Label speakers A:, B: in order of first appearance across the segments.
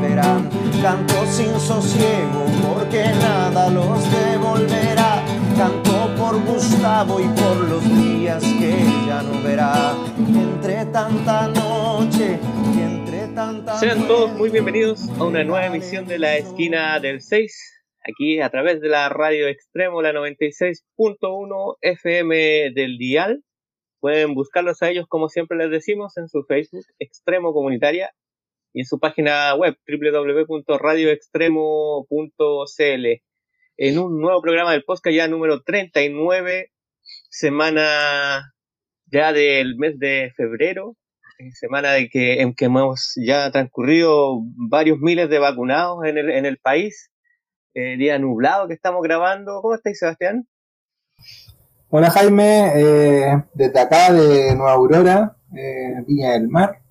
A: volverán. Canto sin sosiego porque nada los devolverá. Canto por Gustavo y por los días que ya no verá. Entre tanta noche y entre tanta.
B: Sean todos muy bienvenidos a una nueva emisión de la esquina del 6. Aquí a través de la radio extremo, la 96.1 FM del Dial. Pueden buscarlos a ellos, como siempre les decimos, en su Facebook, Extremo Comunitaria, y en su página web www.radioextremo.cl en un nuevo programa del podcast ya número 39, semana ya del mes de febrero, eh, semana en que hemos ya transcurrido varios miles de vacunados en el, en el país, eh, día nublado que estamos grabando. ¿Cómo estáis, Sebastián?
C: Hola Jaime, eh, desde acá de Nueva Aurora, Viña del Mar.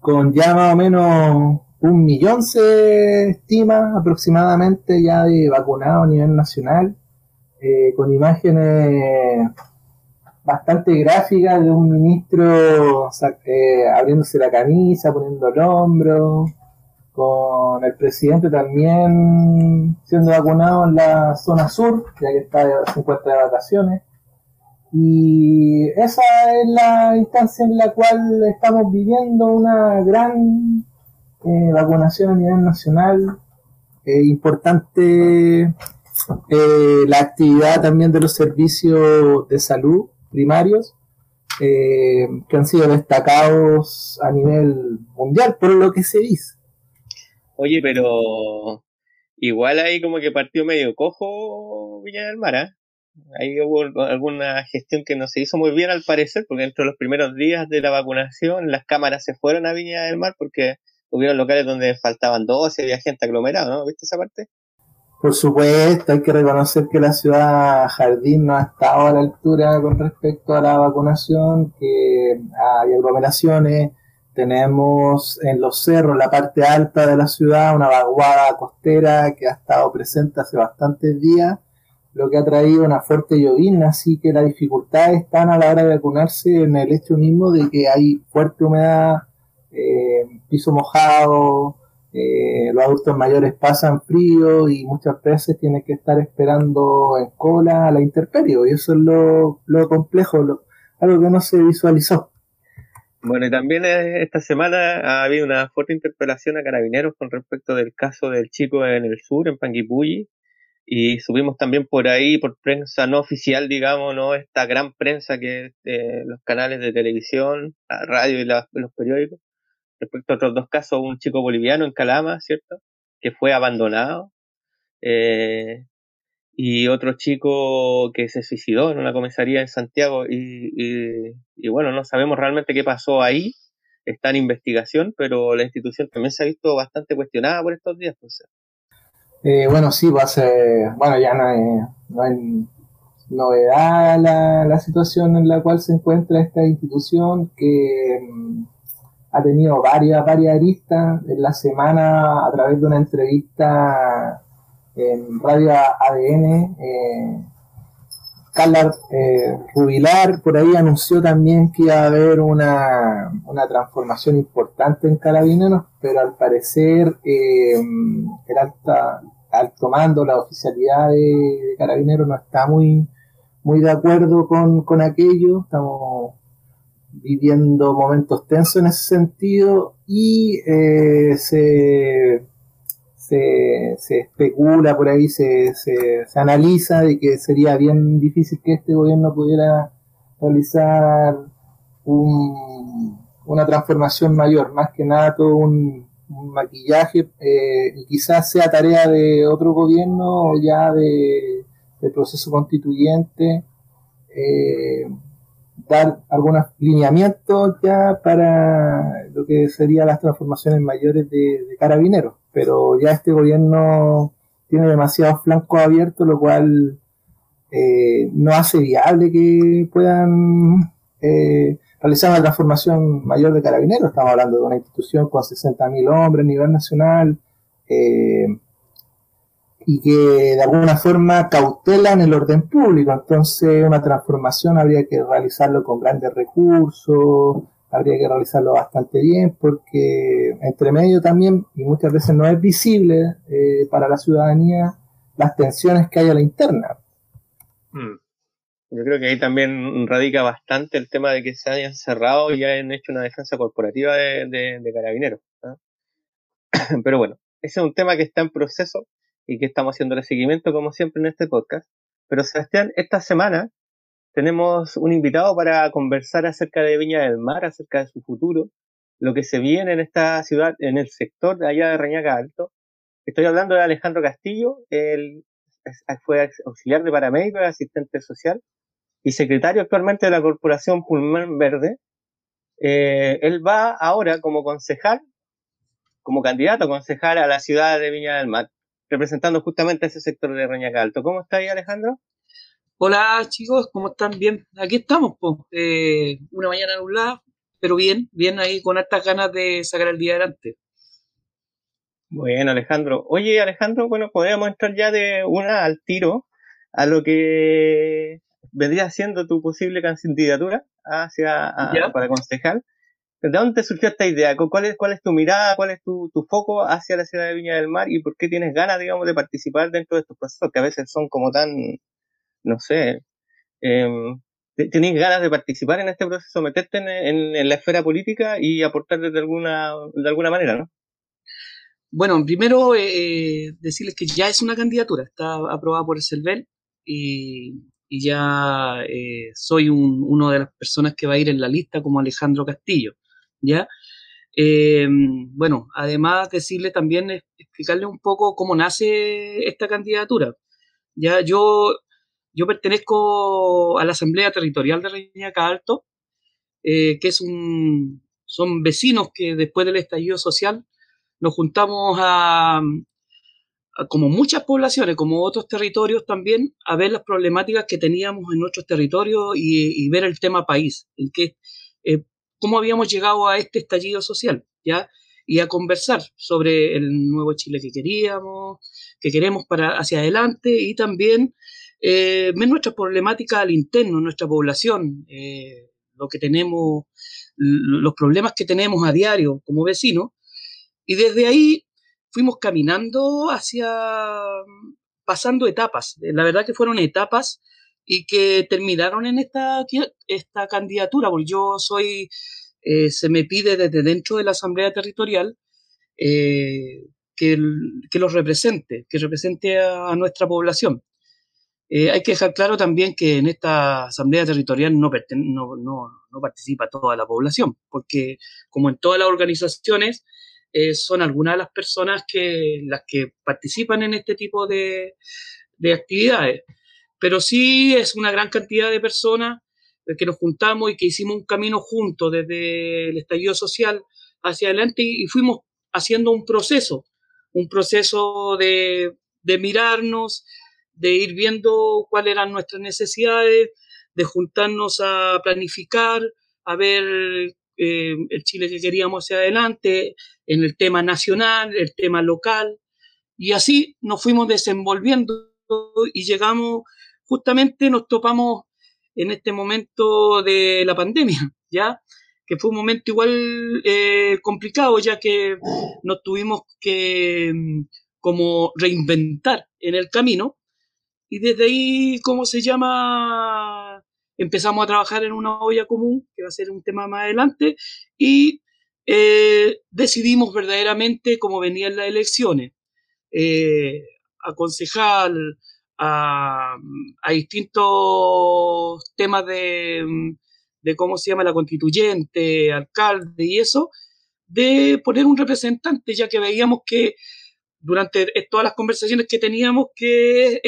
C: Con ya más o menos un millón se estima aproximadamente ya de vacunados a nivel nacional, eh, con imágenes bastante gráficas de un ministro eh, abriéndose la camisa, poniendo el hombro, con el presidente también siendo vacunado en la zona sur, ya que está, se encuentra de vacaciones. Y esa es la instancia en la cual estamos viviendo una gran eh, vacunación a nivel nacional. Eh, importante eh, la actividad también de los servicios de salud primarios, que han sido destacados a nivel mundial, por lo que se dice.
B: Oye, pero igual ahí como que partió medio cojo Viña del ¿eh? Ahí hubo alguna gestión que no se hizo muy bien al parecer, porque dentro de los primeros días de la vacunación las cámaras se fueron a Viña del Mar porque hubieron locales donde faltaban dos y había gente aglomerada, ¿no? ¿Viste esa parte?
C: Por supuesto, hay que reconocer que la ciudad Jardín no ha estado a la altura con respecto a la vacunación, que hay aglomeraciones, tenemos en los cerros, la parte alta de la ciudad, una vaguada costera que ha estado presente hace bastantes días lo que ha traído una fuerte llovizna, así que las dificultades están a la hora de vacunarse en el hecho mismo de que hay fuerte humedad, eh, piso mojado, eh, los adultos mayores pasan frío y muchas veces tienen que estar esperando en cola a la intemperie, y eso es lo, complejo, lo, algo que no se visualizó.
B: Bueno, y también esta semana ha habido una fuerte interpelación a carabineros con respecto del caso del chico en el sur, en Panguipulli, y subimos también por ahí, por prensa no oficial, digamos, ¿no? Esta gran prensa que de los canales de televisión, la radio y los periódicos, respecto a otros dos casos, un chico boliviano en Calama, ¿cierto? Que fue abandonado, eh, y otro chico que se suicidó en una comisaría en Santiago, y, y, y bueno, no sabemos realmente qué pasó ahí, está en investigación, pero la institución también se ha visto bastante cuestionada por estos días, pues.
C: Eh, bueno, sí, pues hace, bueno, ya no hay, no hay novedad la, la, situación en la cual se encuentra esta institución que mm, ha tenido varias, varias aristas. En la semana, a través de una entrevista en Radio ADN, eh, Carla eh, Rubilar por ahí anunció también que iba a haber una, una transformación importante en Carabineros, pero al parecer eh, el alta, alto mando, la oficialidad de, Carabineros no está muy, muy de acuerdo con, con aquello. Estamos viviendo momentos tensos en ese sentido y eh, se se, especula por ahí, se, se, analiza de que sería bien difícil que este gobierno pudiera realizar un, una transformación mayor, más que nada todo un, maquillaje, eh, y quizás sea tarea de otro gobierno o ya de, proceso constituyente, eh, dar algunos lineamientos ya para lo que serían las transformaciones mayores de carabineros pero ya este gobierno tiene demasiados flancos abiertos, lo cual eh, no hace viable que puedan eh, realizar una transformación mayor de carabineros. Estamos hablando de una institución con 60.000 hombres a nivel nacional eh, y que de alguna forma cautelan el orden público. Entonces, una transformación habría que realizarlo con grandes recursos, habría que realizarlo bastante bien, porque entre medio también, y muchas veces no es visible para la ciudadanía, las tensiones que hay a la interna.
B: Mm. Yo creo que ahí también radica bastante el tema de que se hayan cerrado y hayan hecho una defensa corporativa de, carabineros. Pero bueno, ese es un tema que está en proceso y que estamos haciendo el seguimiento como siempre en este podcast. Pero Sebastián, esta semana tenemos un invitado para conversar acerca de Viña del Mar, acerca de su futuro, lo que se viene en esta ciudad, en el sector de allá de Reñaca Alto. Estoy hablando de Alejandro Castillo, el fue auxiliar de paramédico, asistente social y secretario actualmente de la Corporación Pulmón Verde. Eh, él va ahora como concejal, como candidato a concejal a la ciudad de Viña del Mar, representando justamente ese sector de Reñaca Alto. ¿Cómo está ahí, Alejandro?
D: Hola chicos, ¿cómo están? Bien, aquí estamos, pues, una mañana nublada, pero bien, bien ahí con estas ganas de sacar el día adelante.
B: Bueno, Alejandro. Oye, Alejandro, bueno, podríamos entrar ya de una al tiro a lo que vendría siendo tu posible candidatura hacia para concejal. ¿De dónde surgió esta idea? ¿Cuál es, cuál es tu mirada? ¿Cuál es tu, foco hacia la ciudad de Viña del Mar? ¿Y por qué tienes ganas, digamos, de participar dentro de estos procesos que a veces son como tan, no sé, eh, ¿tienes ganas de participar en este proceso, meterte en, la esfera política y aportar de alguna, de alguna manera, ¿no?
D: Bueno, primero eh, eh, decirles que ya es una candidatura, está aprobada por el CELVEL y, ya eh, soy un, una de las personas que va a ir en la lista como Alejandro Castillo, ¿ya? bueno, además decirle también, explicarle un poco cómo nace esta candidatura. Ya yo, yo pertenezco a la Asamblea Territorial de Reñaca Alto, que es un, son vecinos que después del estallido social nos juntamos a, como muchas poblaciones, como otros territorios también, a ver las problemáticas que teníamos en nuestros territorios y, ver el tema país, en que, eh, cómo habíamos llegado a este estallido social, ¿ya? Y a conversar sobre el nuevo Chile que queríamos, que queremos para hacia adelante y también eh, ver nuestras problemáticas al interno, nuestra población, eh, lo que tenemos, los problemas que tenemos a diario como vecinos y desde ahí fuimos caminando hacia, pasando etapas. La verdad que fueron etapas y que terminaron en esta, esta candidatura, porque yo soy, eh, se me pide desde dentro de la Asamblea Territorial eh, que, que, los represente, que represente a, nuestra población. Eh, hay que dejar claro también que en esta Asamblea Territorial no, no, no, no participa toda la población, porque como en todas las organizaciones, eh, son algunas de las personas que las que participan en este tipo de, actividades. Pero sí es una gran cantidad de personas que nos juntamos y que hicimos un camino juntos desde el estallido social hacia adelante y, fuimos haciendo un proceso, un proceso de, de mirarnos, de ir viendo cuáles eran nuestras necesidades, de juntarnos a planificar, a ver eh, el Chile que queríamos hacia adelante, en el tema nacional, el tema local, y así nos fuimos desenvolviendo y llegamos, justamente nos topamos en este momento de la pandemia, ¿ya? Que fue un momento igual eh, complicado, ya que nos tuvimos que mm, como reinventar en el camino, y desde ahí, ¿cómo se llama? empezamos a trabajar en una olla común, que va a ser un tema más adelante, y eh, decidimos verdaderamente cómo venían las elecciones, eh, aconsejar a, distintos temas de, de, cómo se llama la constituyente, alcalde y eso, de poner un representante, ya que veíamos que durante todas las conversaciones que teníamos que,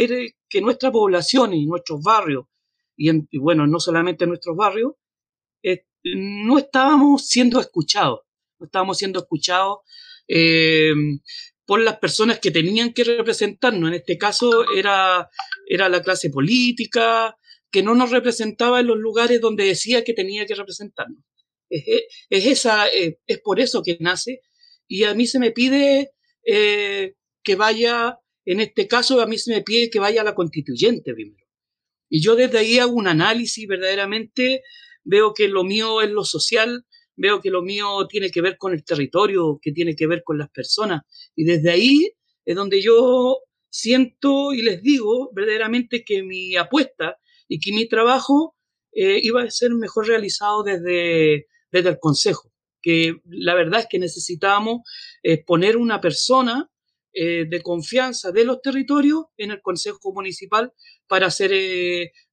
D: que nuestra población y nuestros barrios y, bueno, no solamente en nuestros barrios, eh, no estábamos siendo escuchados, no estábamos siendo escuchados eh, por las personas que tenían que representarnos. En este caso era, era la clase política, que no nos representaba en los lugares donde decía que tenía que representarnos. Es, esa, eh, es por eso que nace. Y a mí se me pide eh, que vaya, en este caso, a mí se me pide que vaya a la constituyente primero. Y yo desde ahí hago un análisis verdaderamente, veo que lo mío es lo social, veo que lo mío tiene que ver con el territorio, que tiene que ver con las personas. Y desde ahí es donde yo siento y les digo verdaderamente que mi apuesta y que mi trabajo eh, iba a ser mejor realizado desde, desde el Consejo. Que la verdad es que necesitábamos eh, poner una persona eh, de confianza de los territorios en el Consejo Municipal para, hacer,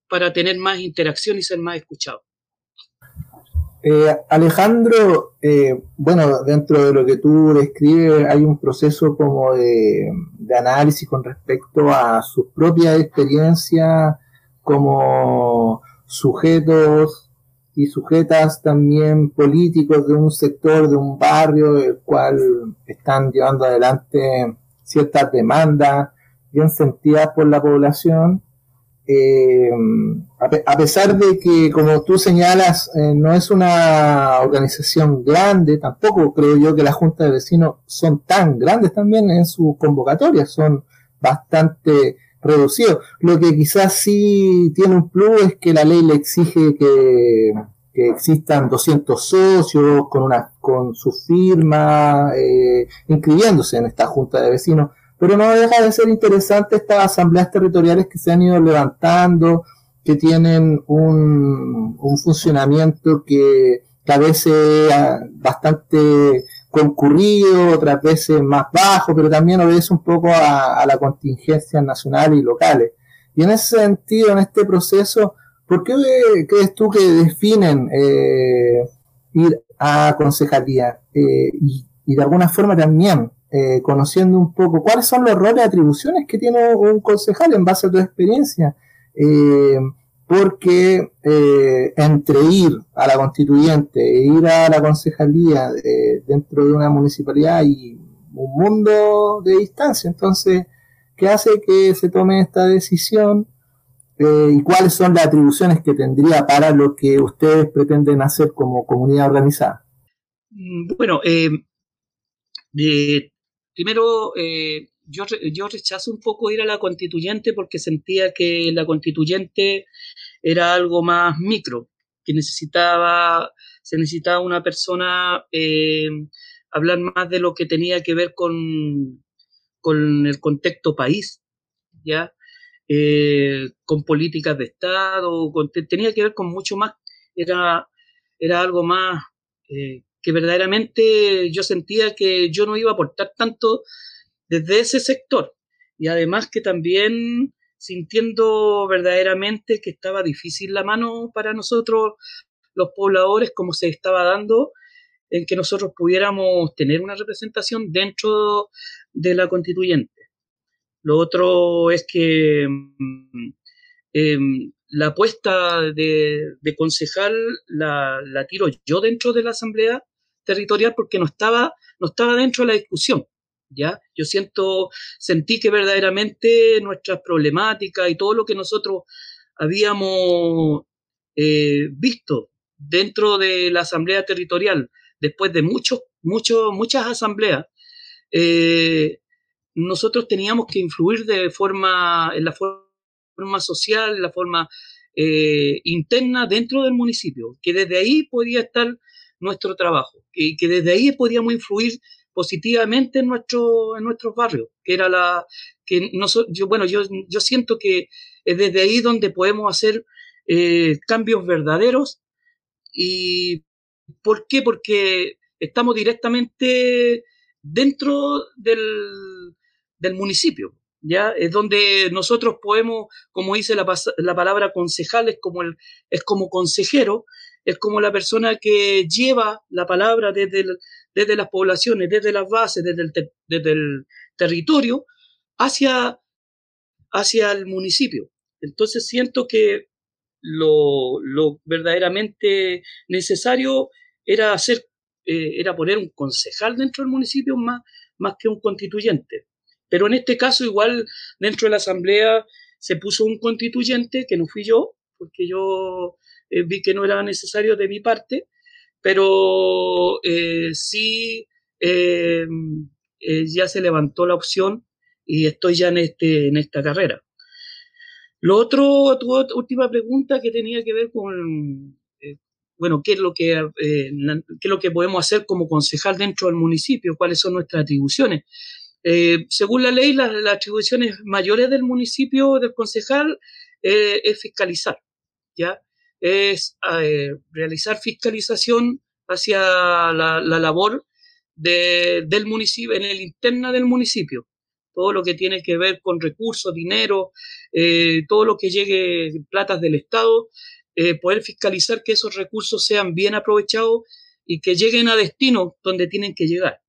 D: para tener más interacción y ser más escuchado.
C: Eh, Alejandro, eh, bueno, dentro de lo que tú describes hay un proceso como de, análisis con respecto a sus propias experiencias como sujetos y sujetas también políticos de un sector, de un barrio, el cual están llevando adelante ciertas demandas bien sentidas por la población eh, a, pesar de que, como tú señalas, eh, no es una organización grande, tampoco creo yo que las juntas de vecinos son tan grandes también en sus convocatorias, son bastante reducidos. Lo que quizás sí tiene un plus es que la ley le exige que, existan 200 socios con, una, con su firma, eh, inscribiéndose en esta junta de vecinos pero no deja de ser interesante estas asambleas territoriales que se han ido levantando, que tienen un, funcionamiento que, a veces es bastante concurrido, otras veces más bajo, pero también obedece un poco a, la contingencia nacional y locales. Y en ese sentido, en este proceso, ¿por qué crees tú que definen eh, ir a concejalía? Eh, y, de alguna forma también eh, conociendo un poco cuáles son los roles y atribuciones que tiene un concejal en base a tu experiencia. Eh, porque entre ir a la constituyente e ir a la concejalía dentro de una municipalidad hay un mundo de distancia. Entonces, ¿qué hace que se tome esta decisión? Y cuáles son las atribuciones que tendría para lo que ustedes pretenden hacer como comunidad organizada.
D: Mm, bueno, eh, de, Primero, eh, yo, yo rechazo un poco ir a la constituyente porque sentía que la constituyente era algo más micro, que necesitaba, se necesitaba una persona eh, hablar más de lo que tenía que ver con, con el contexto país, ¿ya? Eh, con políticas de Estado, tenía que ver con mucho más, era, era algo más que verdaderamente yo sentía que yo no iba a aportar tanto desde ese sector. Y además que también sintiendo verdaderamente que estaba difícil la mano para nosotros, los pobladores, como se estaba dando, en que nosotros pudiéramos tener una representación dentro de la constituyente. Lo otro es que em, la apuesta de, concejal la, la, tiro yo dentro de la asamblea territorial porque no estaba, no estaba dentro de la discusión. ¿ya? Yo siento, sentí que verdaderamente nuestras problemáticas y todo lo que nosotros habíamos eh, visto dentro de la asamblea territorial, después de muchos, muchos, muchas asambleas, eh, nosotros teníamos que influir de forma, en la forma social, en la forma eh, interna dentro del municipio, que desde ahí podía estar nuestro trabajo y que desde ahí podíamos influir positivamente en, nuestro, en nuestros barrios, que era la que no, yo, bueno, yo, yo siento que es desde ahí donde podemos hacer eh, cambios verdaderos y ¿por qué? Porque estamos directamente dentro del, del municipio. ¿Ya? Es donde nosotros podemos, como dice la, la palabra concejal, es como, el, es como consejero, es como la persona que lleva la palabra desde, desde las poblaciones, desde las bases, desde el, desde el territorio, hacia, hacia el municipio. Entonces siento que lo, lo verdaderamente necesario era hacer, eh, era poner un concejal dentro del municipio más, más que un constituyente. Pero en este caso, igual dentro de la Asamblea se puso un constituyente, que no fui yo, porque yo eh, vi que no era necesario de mi parte, pero eh, sí eh, ya se levantó la opción y estoy ya en, este, en esta carrera. Lo otro, tu última pregunta que tenía que ver con, bueno, ¿qué es, lo que, qué es lo que podemos hacer como concejal dentro del municipio, cuáles son nuestras atribuciones. Según la ley, las, atribuciones mayores del municipio, del concejal, es fiscalizar, ¿ya? es eh, realizar fiscalización hacia la, labor del municipio, en el interna del municipio. Todo lo que tiene que ver con recursos, dinero, eh, todo lo que llegue, platas del Estado, eh, poder fiscalizar que esos recursos sean bien aprovechados y que lleguen a destino donde tienen que llegar.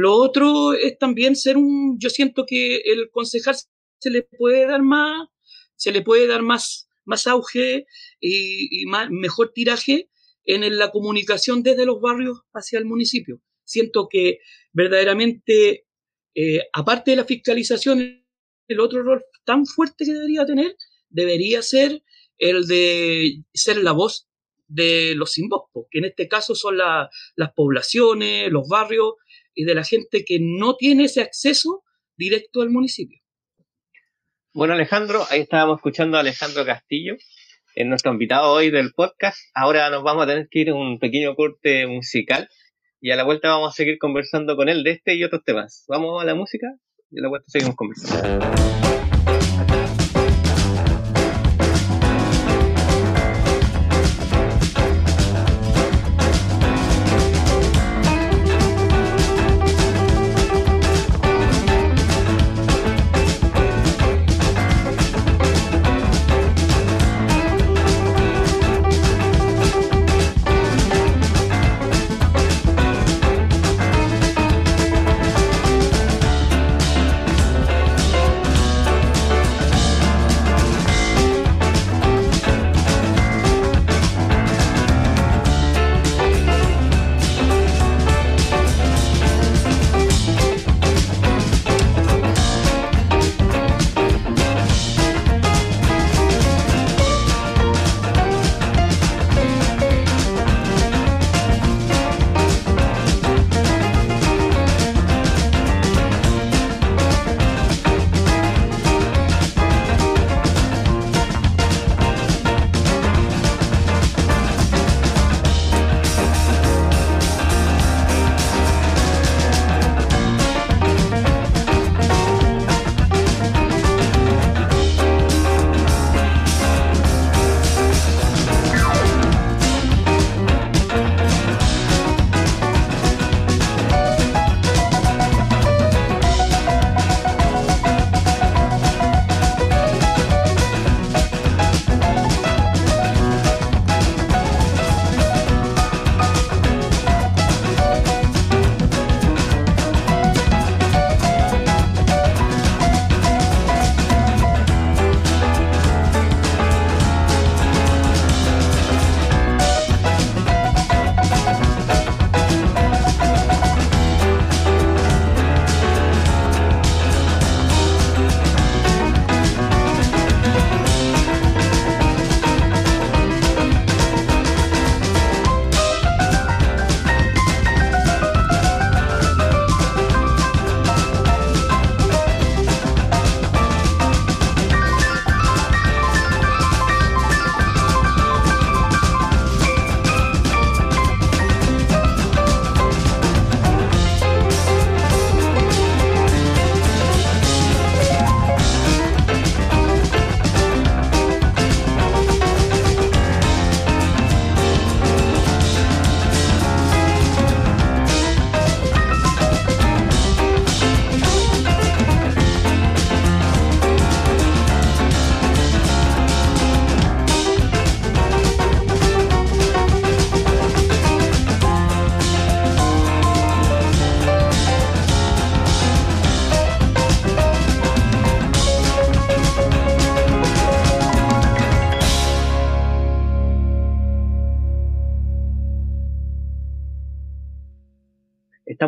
D: Lo otro es también ser un, yo siento que el concejal se le puede dar más, se le puede dar más más auge y, mejor tiraje en la comunicación desde los barrios hacia el municipio. Siento que verdaderamente, eh, aparte de la fiscalización, el otro rol tan fuerte que debería tener debería ser el de ser la voz de los sin voz, que en este caso son las poblaciones, los barrios y de la gente que no tiene ese acceso directo al municipio.
B: Bueno, Alejandro, ahí estábamos escuchando a Alejandro Castillo, en nuestro invitado hoy del podcast. Ahora nos vamos a tener que ir a un pequeño corte musical y a la vuelta vamos a seguir conversando con él de este y otros temas. Vamos a la música y a la vuelta seguimos conversando.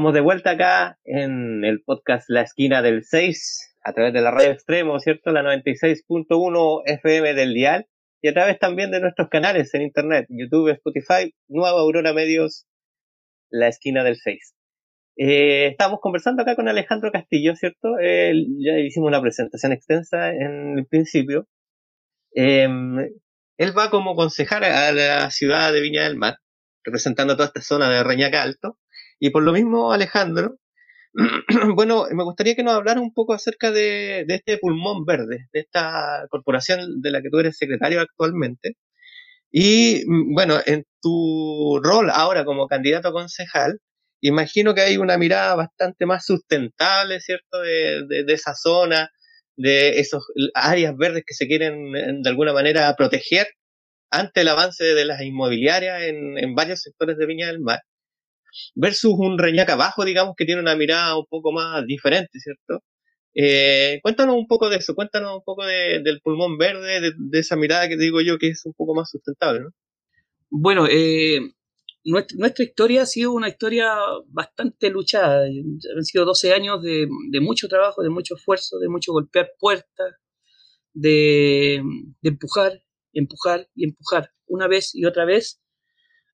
B: Estamos de vuelta acá en el podcast La Esquina del 6, a través de la radio extremo, ¿cierto? La 96.1 FM del Dial, y a través también de nuestros canales en internet, YouTube, Spotify, Nueva Aurora Medios, La Esquina del 6. Eh, estamos conversando acá con Alejandro Castillo, ¿cierto? ya hicimos una presentación extensa en el principio. Em, él va como concejal a la ciudad de Viña del Mar, representando toda esta zona de Reñaca Alto. Y por lo mismo, Alejandro, bueno, me gustaría que nos hablara un poco acerca de, este pulmón verde, de esta corporación de la que tú eres secretario actualmente. Y mm, bueno, en tu rol ahora como candidato a concejal, imagino que hay una mirada bastante más sustentable, ¿cierto?, de, de, esa zona, de esas áreas verdes que se quieren de alguna manera proteger ante el avance de las inmobiliarias en, en varios sectores de Viña del Mar versus un Reñaca abajo, digamos, que tiene una mirada un poco más diferente, ¿cierto? Eh, cuéntanos un poco de eso, cuéntanos un poco del pulmón verde, de, esa mirada que digo yo que es un poco más sustentable, ¿no?
D: Bueno, eh, nuestra, historia ha sido una historia bastante luchada. Han sido 12 años de, mucho trabajo, de mucho esfuerzo, de mucho golpear puertas, de, de empujar, empujar y empujar una vez y otra vez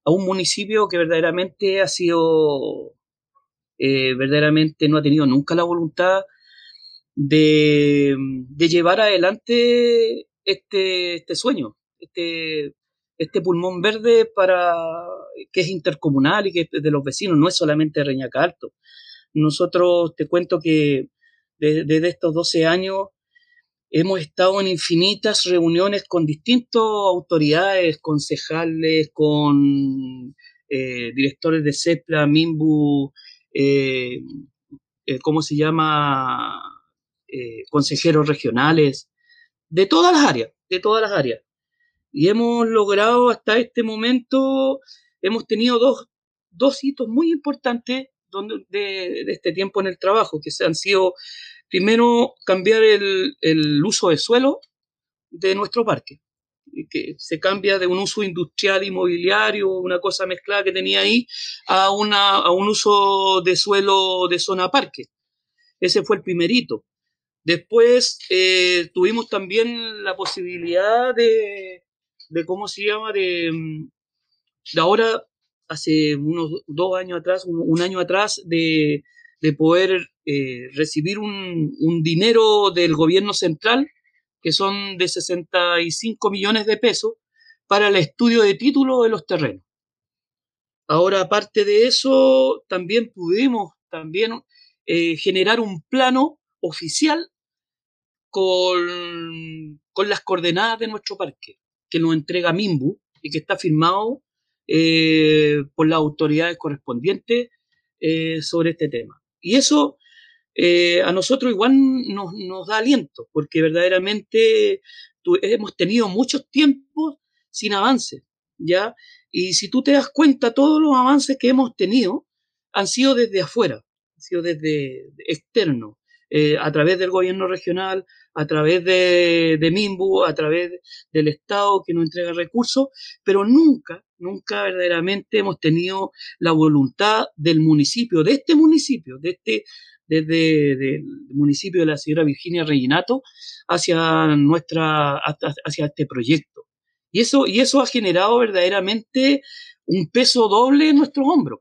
D: a un municipio que verdaderamente ha sido, eh, verdaderamente no ha tenido nunca la voluntad de, llevar adelante este, este sueño, este, este pulmón verde para que es intercomunal y que es de los vecinos, no es solamente Reñaca Alto. Nosotros te cuento que desde estos 12 años Hemos estado en infinitas reuniones con distintas autoridades, concejales, con eh, directores de CEPLA, MIMBU, eh, eh, ¿cómo se llama? consejeros regionales, de todas las áreas, de todas las áreas. Y hemos logrado hasta este momento, hemos tenido dos, dos hitos muy importantes de, de, este tiempo en el trabajo, que se han sido Primero, cambiar el, uso de suelo de nuestro parque, que se cambia de un uso industrial inmobiliario, una cosa mezclada que tenía ahí, a, una, a un uso de suelo de zona parque. Ese fue el primerito. Después eh, tuvimos también la posibilidad de, de ¿cómo se llama? De, de ahora, hace unos dos años atrás, un año atrás, de de poder eh, recibir un, dinero del gobierno central, que son de 65 millones de pesos, para el estudio de título de los terrenos. Ahora, aparte de eso, también pudimos también eh, generar un plano oficial con, con, las coordenadas de nuestro parque, que nos entrega MIMBU y que está firmado eh, por las autoridades correspondientes sobre este tema. Y eso eh, a nosotros igual nos, nos, da aliento, porque verdaderamente hemos tenido muchos tiempos sin avances, ¿ya? Y si tú te das cuenta, todos los avances que hemos tenido han sido desde afuera, han sido desde externo, eh, a través del gobierno regional, a través de, de MIMBU, a través del Estado que nos entrega recursos, pero nunca nunca verdaderamente hemos tenido la voluntad del municipio, de este municipio, de este, desde el municipio de la señora Virginia Reginato hacia nuestra, hacia este proyecto. Y eso, y eso ha generado verdaderamente un peso doble en nuestros hombros,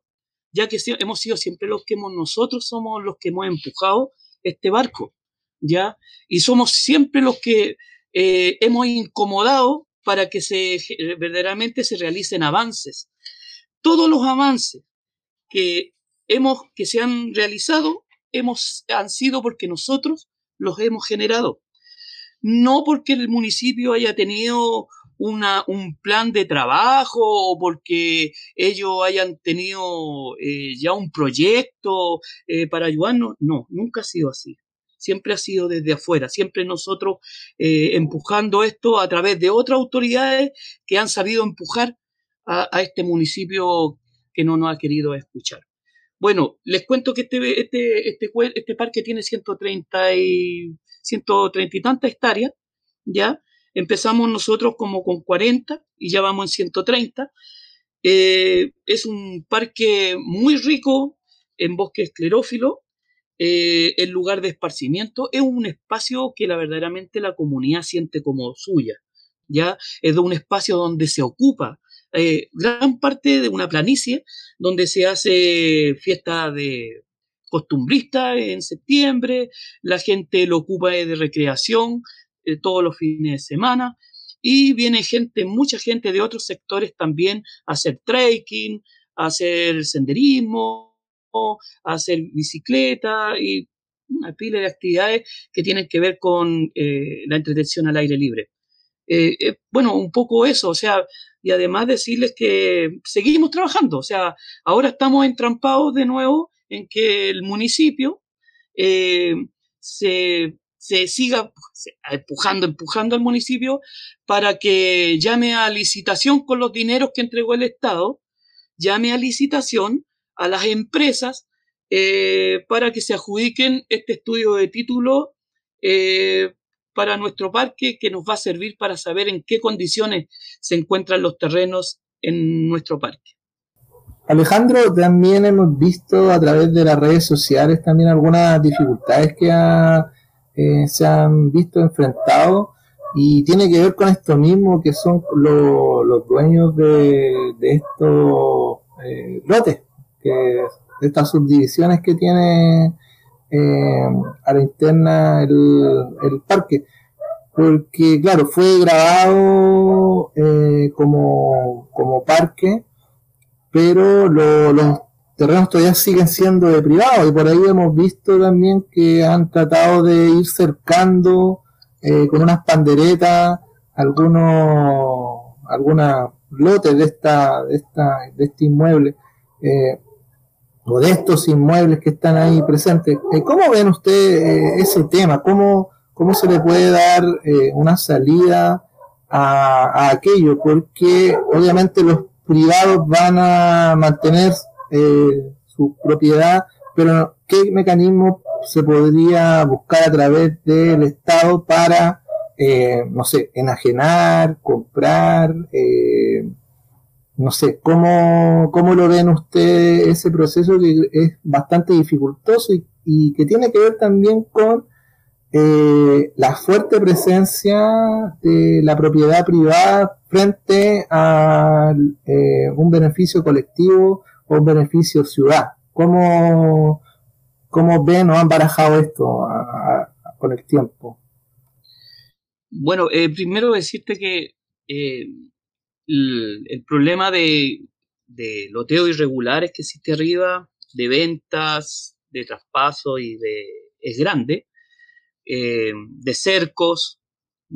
D: ya que hemos sido siempre los que hemos, nosotros somos los que hemos empujado este barco, ¿ya? Y somos siempre los que eh, hemos incomodado para que se, verdaderamente se realicen avances. Todos los avances que, hemos, que se han realizado hemos, han sido porque nosotros los hemos generado. No porque el municipio haya tenido una, un plan de trabajo o porque ellos hayan tenido eh, ya un proyecto eh, para ayudarnos. No, nunca ha sido así siempre ha sido desde afuera, siempre nosotros eh, empujando esto a través de otras autoridades que han sabido empujar a, este municipio que no nos ha querido escuchar. Bueno, les cuento que este, este, este, este parque tiene 130 y, 130 y tantas hectáreas, ¿ya? Empezamos nosotros como con 40 y ya vamos en 130. Eh, es un parque muy rico en bosque esclerófilo, eh, el lugar de esparcimiento, es un espacio que la verdaderamente la comunidad siente como suya. ¿ya? Es un espacio donde se ocupa eh, gran parte de una planicie donde se hace fiesta de costumbrista en septiembre, la gente lo ocupa de recreación eh, todos los fines de semana y viene gente, mucha gente de otros sectores también a hacer trekking, a hacer senderismo, a hacer bicicleta y una pila de actividades que tienen que ver con eh, la entretención al aire libre. Eh, eh, bueno, un poco eso, o sea, y además decirles que seguimos trabajando, o sea, ahora estamos entrampados de nuevo en que el municipio se, se, siga empujando, empujando al municipio para que llame a licitación con los dineros que entregó el Estado, llame a licitación a las empresas eh, para que se adjudiquen este estudio de título eh, para nuestro parque que nos va a servir para saber en qué condiciones se encuentran los terrenos en nuestro parque.
C: Alejandro, también hemos visto a través de las redes sociales también algunas dificultades que eh, se han visto enfrentados y tiene que ver con esto mismo que son los dueños de, estos lotes que estas subdivisiones que tiene eh, a la interna el, parque. Porque, claro, fue grabado eh, como, como parque, pero los terrenos todavía siguen siendo de privado y por ahí hemos visto también que han tratado de ir cercando eh, con unas panderetas algunos algunas lotes de esta de esta de este inmueble o de estos inmuebles que están ahí presentes. Eh, ¿Cómo ven ustedes eh, ese tema? ¿Cómo, ¿Cómo se le puede dar eh, una salida a, aquello? Porque obviamente los privados van a mantener su propiedad, pero ¿qué mecanismo se podría buscar a través del Estado para, no sé, enajenar, comprar, eh, no sé, ¿cómo, ¿cómo lo ven ustedes ese proceso que es bastante dificultoso y, que tiene que ver también con eh, la fuerte presencia de la propiedad privada frente a eh, un beneficio colectivo o un beneficio ciudad? ¿Cómo, cómo ven o han barajado esto con el tiempo?
D: Bueno, eh, primero decirte que el, problema de, de, loteo irregulares que existe arriba, de ventas, de traspaso y de es grande, eh, de cercos,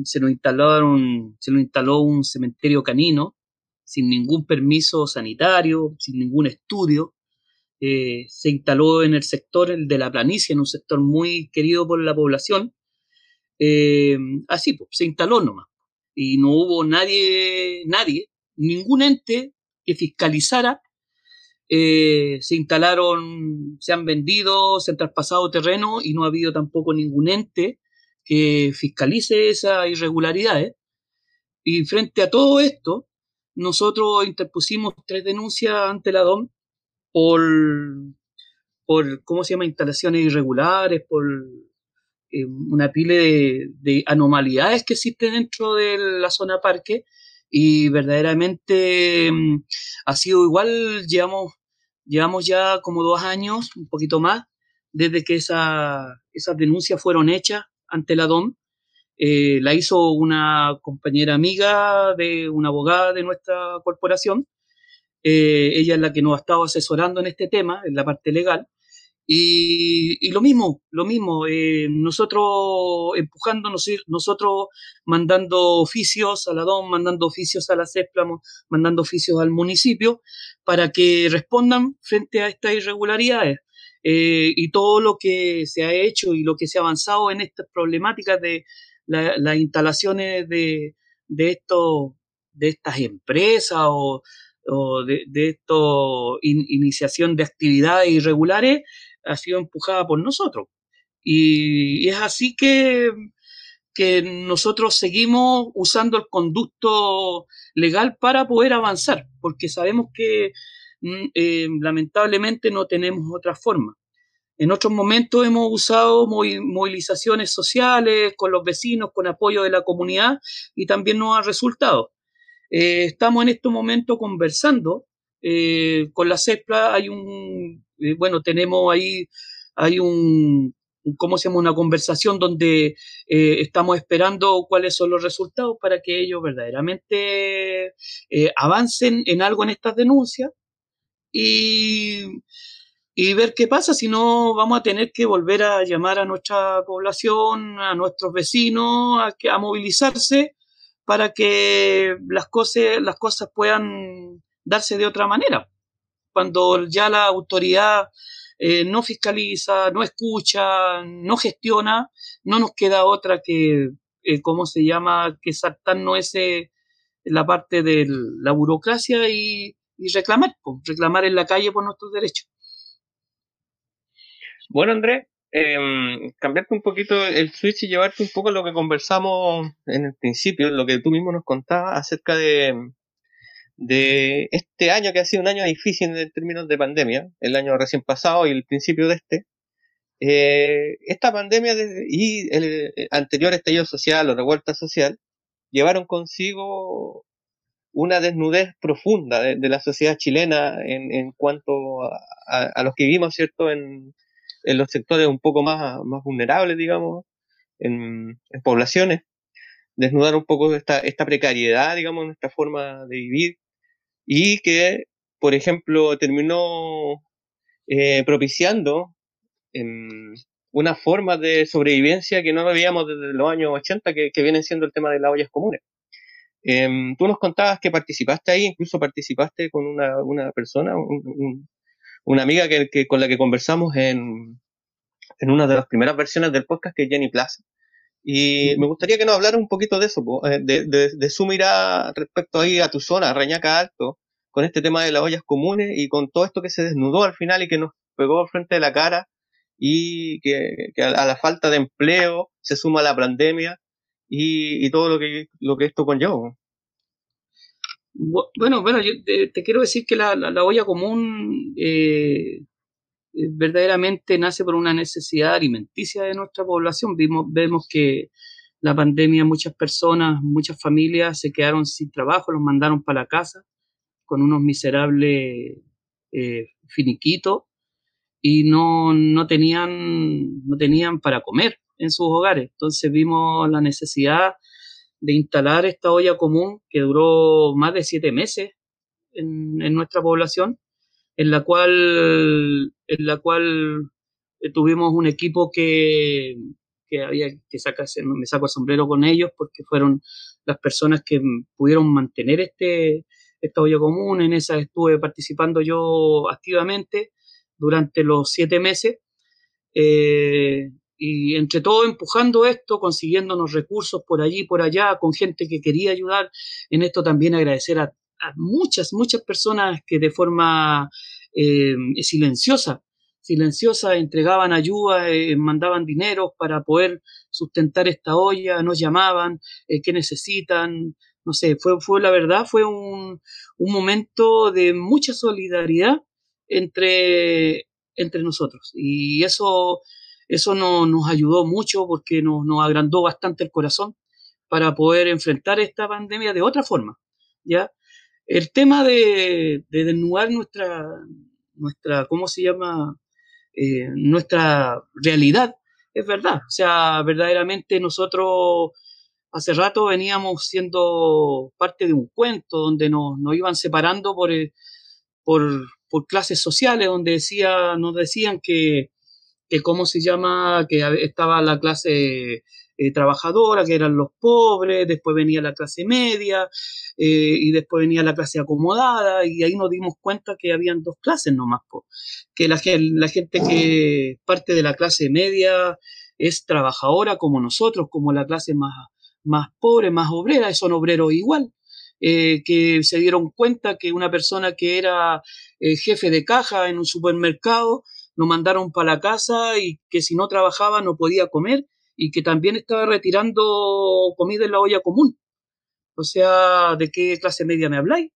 D: se nos, instalaron, se nos instaló un cementerio canino sin ningún permiso sanitario, sin ningún estudio. Eh, se instaló en el sector el de la planicie, en un sector muy querido por la población. Eh, así, pues, se instaló nomás y no hubo nadie, nadie, ningún ente que fiscalizara. Eh, se instalaron, se han vendido, se han traspasado terreno y no ha habido tampoco ningún ente que fiscalice esas irregularidades. Y frente a todo esto, nosotros interpusimos tres denuncias ante la DOM por, por ¿cómo se llama?, instalaciones irregulares, por eh, una pila de, anomalidades que existen dentro de la zona parque y verdaderamente mm, ha sido igual, llevamos, llevamos ya como dos años, un poquito más, desde que esa, esas denuncias fueron hechas ante la DOM. Eh, la hizo una compañera amiga de una abogada de nuestra corporación. Eh, ella es la que nos ha estado asesorando en este tema, en la parte legal. Y, lo mismo, lo mismo, eh, nosotros empujándonos, nosotros mandando oficios a la DOM, mandando oficios a la CESPLA, mandando oficios al municipio para que respondan frente a estas irregularidades. Eh, y todo lo que se ha hecho y lo que se ha avanzado en estas problemáticas de las instalaciones de, de, esto, de estas empresas o, de, de iniciación de actividades irregulares, ha sido empujada por nosotros. Y, es así que, que nosotros seguimos usando el conducto legal para poder avanzar, porque sabemos que mm, eh, lamentablemente no tenemos otra forma. En otros momentos hemos usado movilizaciones sociales con los vecinos, con apoyo de la comunidad y también nos ha resultado. Eh, estamos en este momento conversando eh, con la CEPLA. Hay un, bueno, tenemos ahí, hay un, ¿cómo se llama? Una conversación donde estamos esperando cuáles son los resultados para que ellos verdaderamente avancen en algo en estas denuncias y, y ver qué pasa, si no vamos a tener que volver a llamar a nuestra población, a nuestros vecinos, a, a movilizarse para que las cosas, las cosas puedan darse de otra manera. Cuando ya la autoridad eh, no fiscaliza, no escucha, no gestiona, no nos queda otra que, eh, ¿cómo se llama?, que saltarnos ese, la parte de la burocracia y, reclamar, reclamar en la calle por nuestros derechos.
B: Bueno, Andrés, eh, cambiarte un poquito el switch y llevarte un poco a lo que conversamos en el principio, lo que tú mismo nos contabas acerca de, de este año que ha sido un año difícil en términos de pandemia, el año recién pasado y el principio de este. Eh, esta pandemia y el anterior estallido social o revuelta social llevaron consigo una desnudez profunda de, la sociedad chilena en, en cuanto a, los que vivimos, ¿cierto?, en, en, los sectores un poco más, más vulnerables, digamos, en, poblaciones, desnudar un poco esta, esta precariedad, digamos, nuestra forma de vivir, y que, por ejemplo, terminó eh, propiciando una forma de sobrevivencia que no veíamos desde los años 80, que, que vienen siendo el tema de las ollas comunes. Em, tú nos contabas que participaste ahí, incluso participaste con una, una persona, una amiga que, con la que conversamos en, en una de las primeras versiones del podcast, que es Jenny Plaza. Y me gustaría que nos hablara un poquito de eso, eh, de, de, su mirada respecto ahí a tu zona, Reñaca Alto, con este tema de las ollas comunes y con todo esto que se desnudó al final y que nos pegó frente de la cara y que, a, la falta de empleo se suma la pandemia y, todo lo que, lo que esto conlleva.
D: Bueno, bueno, yo te, quiero decir que la, la, olla común eh, verdaderamente nace por una necesidad alimenticia de nuestra población. Vimos, vemos que la pandemia, muchas personas, muchas familias se quedaron sin trabajo, los mandaron para la casa con unos miserables eh, finiquitos y no, no, tenían, no tenían para comer en sus hogares. Entonces vimos la necesidad de instalar esta olla común que duró más de siete meses en, nuestra población, en la cual, en la cual eh, tuvimos un equipo que, que había que sacarse, me saco el sombrero con ellos porque fueron las personas que pudieron mantener este, esta olla común. En esa estuve participando yo activamente durante los siete meses. Eh, y entre todo empujando esto, consiguiéndonos recursos por allí, por allá, con gente que quería ayudar. En esto también agradecer a, muchas, muchas personas que de forma eh, silenciosa, silenciosa entregaban ayuda, eh, mandaban dinero para poder sustentar esta olla, nos llamaban, eh, qué necesitan, no sé, fue, fue la verdad, fue un, un momento de mucha solidaridad entre, entre nosotros. Y eso eso nos ayudó mucho porque nos, agrandó bastante el corazón para poder enfrentar esta pandemia de otra forma. ¿ya? El tema de, desnudar nuestra, nuestra, ¿cómo se llama? Eh, nuestra realidad, es verdad. O sea, verdaderamente nosotros hace rato veníamos siendo parte de un cuento donde nos, iban separando por, eh, por, por clases sociales, donde decía, nos decían que que cómo se llama, que estaba la clase eh, trabajadora, que eran los pobres, después venía la clase media eh, y después venía la clase acomodada y ahí nos dimos cuenta que habían dos clases nomás, que la, la gente que parte de la clase media es trabajadora como nosotros, como la clase más, más pobre, más obrera, son obreros igual. Eh, que se dieron cuenta que una persona que era jefe de caja en un supermercado nos mandaron para la casa y que si no trabajaba no podía comer y que también estaba retirando comida en la olla común. O sea, ¿de qué clase media me habláis?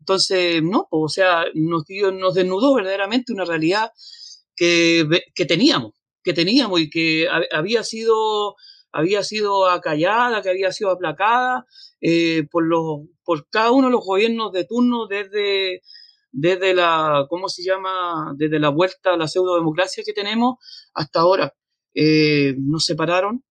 D: Entonces, no, o sea, nos, nos desnudó verdaderamente una realidad que, que teníamos, que teníamos y que había sido había sido acallada, que había sido aplacada eh, por, los, por cada uno de los gobiernos de turno desde, desde la, ¿cómo se llama? Desde la vuelta a la pseudo-democracia que tenemos hasta ahora. Eh, nos separaron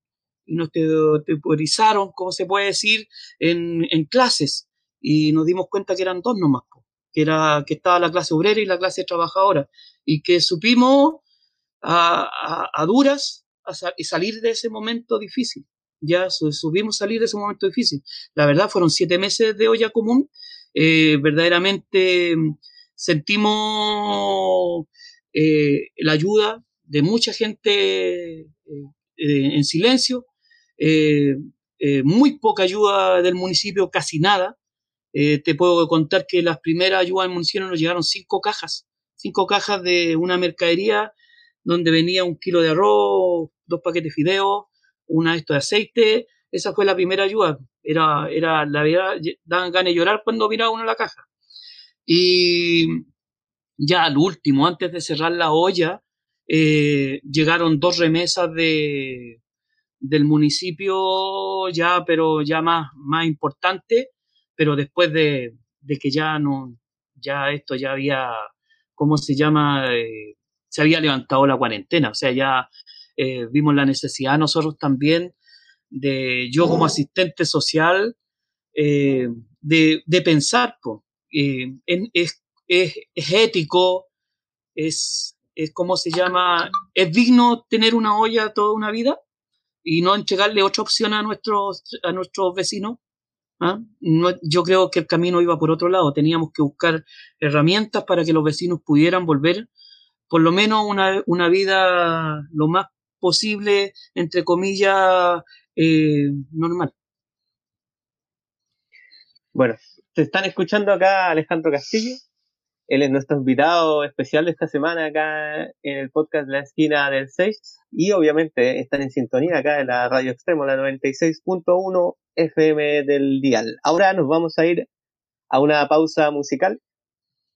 D: y nos teorizaron, ¿cómo se puede decir?, en, en, clases y nos dimos cuenta que eran dos nomás, que, era, que estaba la clase obrera y la clase trabajadora y que supimos a, a duras y salir de ese momento difícil. Ya subimos salir de ese momento difícil. La verdad, fueron siete meses de olla común. Eh, verdaderamente mm, sentimos eh, la ayuda de mucha gente eh, en silencio, muy poca ayuda del municipio, casi nada. te puedo contar que las primeras ayudas del municipio nos llegaron cinco cajas, cinco cajas de una mercadería donde venía un kilo de arroz, dos paquetes de fideos, una esto de aceite. Esa fue la primera ayuda. Era, era la verdad, daban ganas de llorar cuando miraba uno la caja. Y ya al último, antes de cerrar la olla, eh, llegaron dos remesas de, del municipio ya, pero ya más, más importante, pero después de, de que ya no, ya esto ya había, ¿cómo se llama? Eh, se había levantado la cuarentena, o sea, ya eh, vimos la necesidad nosotros también de, yo como asistente social, eh, de, pensar, eh, es, es, ético, es, es, ¿cómo se llama? Es digno tener una olla toda una vida y no entregarle otra opción a nuestros, a nuestros vecinos. ¿ah? yo creo que el camino iba por otro lado. Teníamos que buscar herramientas para que los vecinos pudieran volver por lo menos una, una vida lo más posible, entre comillas, eh, normal.
B: Bueno, te están escuchando acá Alejandro Castillo. Él es nuestro invitado especial de esta semana acá en el podcast La Esquina del 6. Y obviamente están en sintonía acá en la Radio Extremo, la 96.1 FM del Dial. Ahora nos vamos a ir a una pausa musical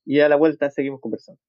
B: y a la vuelta seguimos conversando.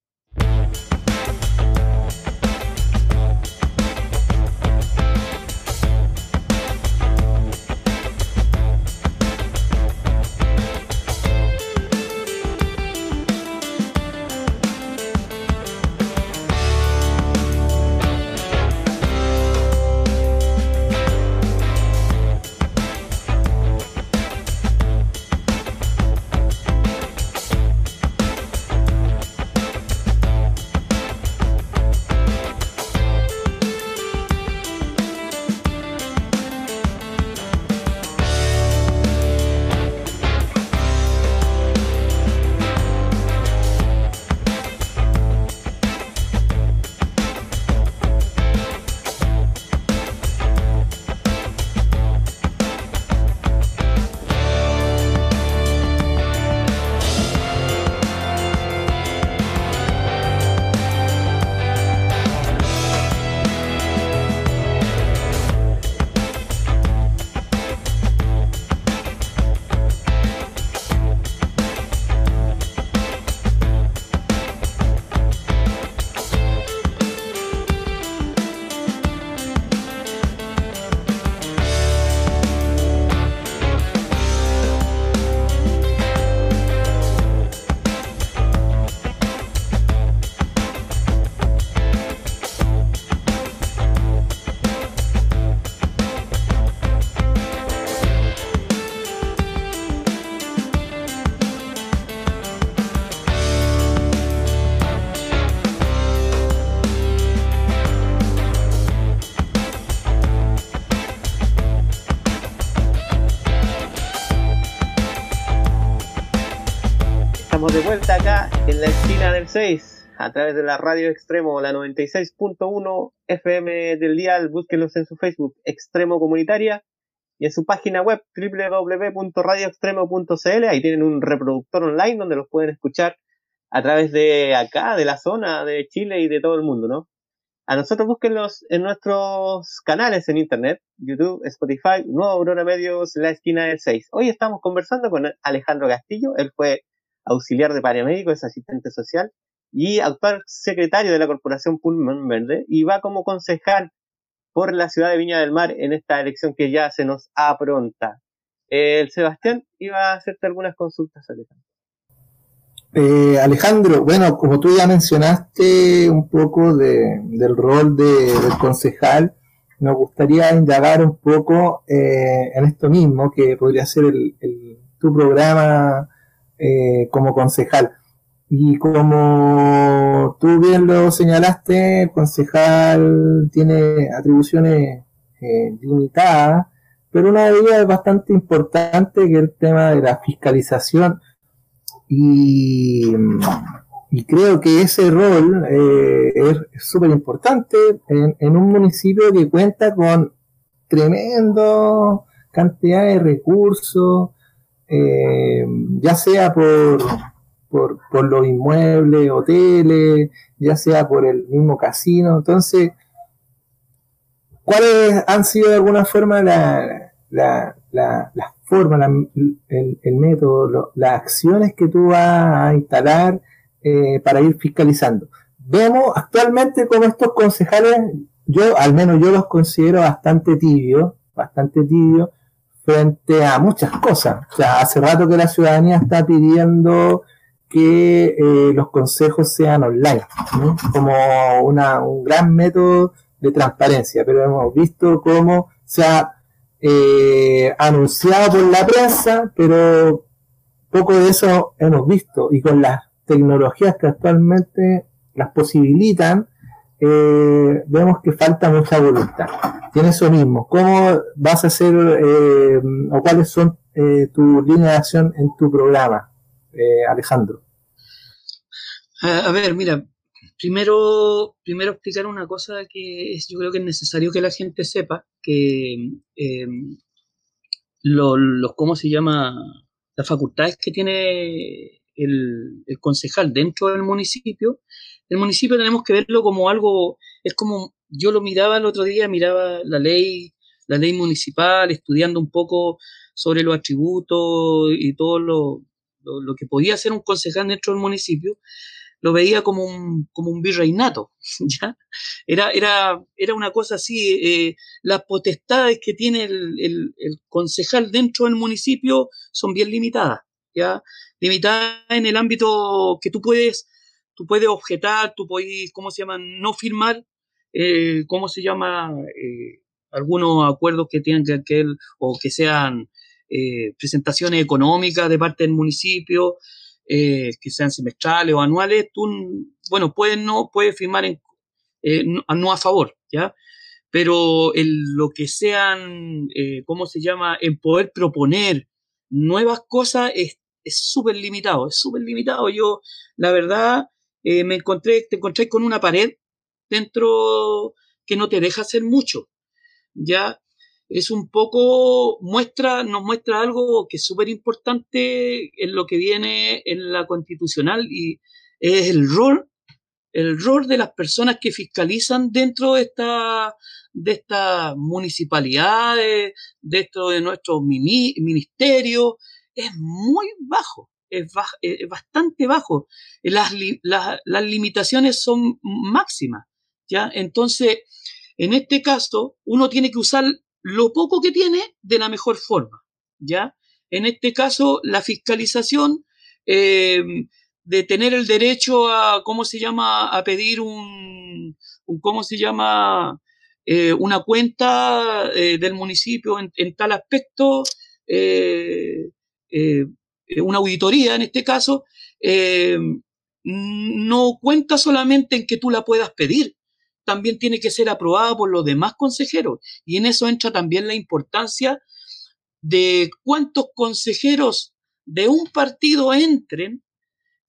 B: A través de la radio Extremo, la 96.1 FM del dial. Búsquenlos en su Facebook Extremo Comunitaria y en su página web www.radioextremo.cl. Ahí tienen un reproductor online donde los pueden escuchar a través de acá, de la zona de Chile y de todo el mundo, ¿no? A nosotros búsquenlos en nuestros canales en internet, YouTube, Spotify, Nuevo Aurora Medios, La Esquina del 6. Hoy estamos conversando con Alejandro Castillo, él fue auxiliar de paramédico, es asistente social, y actual secretario de la Corporación Pulmón Verde, y va como concejal por la ciudad de Viña del Mar en esta elección que ya se nos apronta. El Sebastián iba a hacerte algunas consultas, Alejandro.
C: Eh, Alejandro, bueno, como tú ya mencionaste un poco del rol del concejal, nos gustaría indagar un poco eh, en esto mismo, que podría ser el, tu programa eh, como concejal. Y como tú bien lo señalaste, el concejal tiene atribuciones limitadas, pero una de ellas es bastante importante, que es el tema de la fiscalización. Y, creo que ese rol eh, es súper importante en, un municipio que cuenta con tremendo cantidad de recursos, eh, ya sea por, por, los inmuebles, hoteles, ya sea por el mismo casino. Entonces, ¿cuáles han sido de alguna forma la, la, la, forma, el, método, las acciones que tú vas a instalar eh, para ir fiscalizando. Vemos actualmente como estos concejales, yo al menos yo los considero bastante tibios, bastante tibios frente a muchas cosas. O sea, hace rato que la ciudadanía está pidiendo que eh, los consejos sean online, como una, un gran método de transparencia, pero hemos visto cómo se ha eh, anunciado por la prensa, pero poco de eso hemos visto. Y con las tecnologías que actualmente las posibilitan, eh, vemos que falta mucha voluntad. Tiene eso mismo. ¿Cómo vas a hacer eh, o cuáles son eh, tus líneas de acción en tu programa, Alejandro?
D: A ver, mira, Primero, primero explicar una cosa que es, yo creo que es necesario que la gente sepa, que eh, los, ¿cómo se llama? Las facultades que tiene el, concejal dentro del municipio, el municipio tenemos que verlo como algo, es como, yo lo miraba el otro día, miraba la ley, la ley municipal, estudiando un poco sobre los atributos y todo lo, lo que podía hacer un concejal dentro del municipio, lo veía como un, como un virreinato, ¿ya? Era, era, era una cosa así, eh, las potestades que tiene el, el, concejal dentro del municipio son bien limitadas, ¿ya? Limitadas en el ámbito que tú puedes, tú puedes objetar, tú puedes, ¿cómo se llama? No firmar, eh, ¿cómo se llama? Eh, algunos acuerdos que tienen que ver, o que sean presentaciones económicas de parte del municipio, eh, que sean semestrales o anuales, tú, bueno, puedes no, puedes firmar en, eh, no, a favor, ¿ya? Pero lo que sean, eh, ¿cómo se llama? En poder proponer nuevas cosas es súper limitado, es súper limitado. Yo, la verdad, me encontré, te encontré con una pared dentro que no te deja hacer mucho, ¿ya? Es un poco, muestra, nos muestra algo que es súper importante en lo que viene en la constitucional y es el rol, el rol de las personas que fiscalizan dentro de esta, de estas municipalidades, dentro de nuestros ministerios, es muy bajo, es, bastante bajo. Las, las limitaciones son máximas, ¿ya? Entonces, en este caso, uno tiene que usar lo poco que tiene de la mejor forma, ¿ya? En este caso, la fiscalización eh, de tener el derecho a, ¿cómo se llama?, a pedir un, ¿cómo se llama?, eh, una cuenta eh, del municipio en, tal aspecto, una auditoría en este caso, no cuenta solamente en que tú la puedas pedir, también tiene que ser aprobada por los demás consejeros. Y en eso entra también la importancia de cuántos consejeros de un partido entren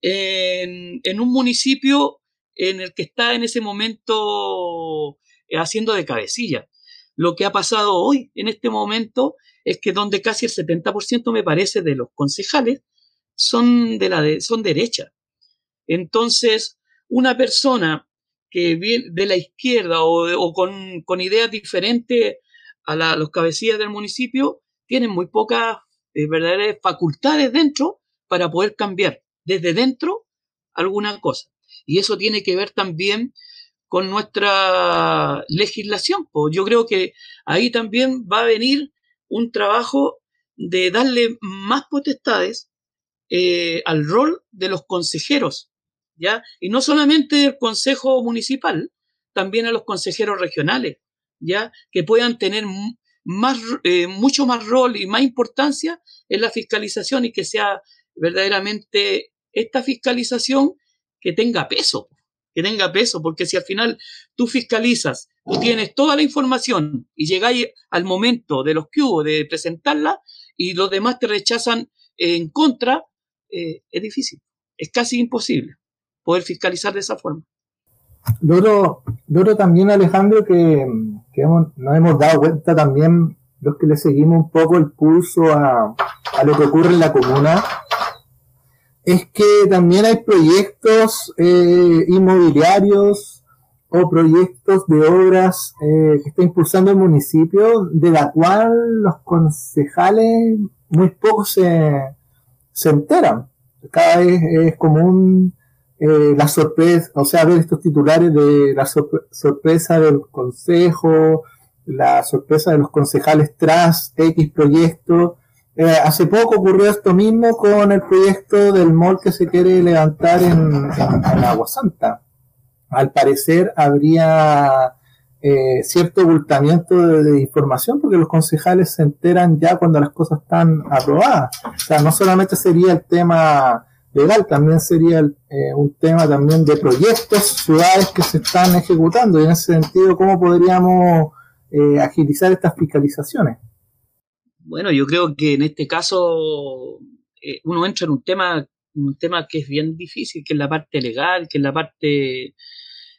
D: en, un municipio en el que está en ese momento eh, haciendo de cabecilla. Lo que ha pasado hoy, en este momento, es que donde casi el 70% me parece de los concejales son de la de, son derecha. Entonces, una persona que viene de la izquierda o, con, ideas diferentes a los cabecillas del municipio, tienen muy pocas eh, verdaderas facultades dentro para poder cambiar. desde dentro alguna cosa. Y eso tiene que ver también con nuestra legislación. Pues yo creo que ahí también va a venir un trabajo de darle más potestades eh, al rol de los consejeros, ¿ya? Y no solamente del Consejo Municipal, también a los consejeros regionales, ¿ya? Que puedan tener más, eh, mucho más rol y más importancia en la fiscalización y que sea verdaderamente esta fiscalización que tenga peso, que tenga peso, porque si al final tú fiscalizas, tú tienes toda la información y llegáis al momento de los que hubo de presentarla y los demás te rechazan en contra, eh, es difícil, es casi imposible poder fiscalizar de esa forma.
C: Loro, Loro también, Alejandro, que, nos hemos dado cuenta también, los que le seguimos un poco el pulso a, a lo que ocurre en la comuna, es que también hay proyectos eh, inmobiliarios o proyectos de obras eh, que está impulsando el municipio, de la cual los concejales muy pocos se, se enteran. Cada vez es común eh, la sorpresa, o sea, ver estos titulares de la sorpresa del consejo, la sorpresa de los concejales tras X proyecto, eh, hace poco ocurrió esto mismo con el proyecto del mall que se quiere levantar en, en, Agua Santa. Al parecer habría eh, cierto ocultamiento de, información porque los concejales se enteran ya cuando las cosas están aprobadas. O sea, no solamente sería el tema legal, también sería eh, un tema también de proyectos, ciudades que se están ejecutando. Y en ese sentido, ¿cómo podríamos agilizar estas fiscalizaciones?
D: Bueno, yo creo que en este caso eh, uno entra en un tema, un tema que es bien difícil, que es la parte legal, que es la parte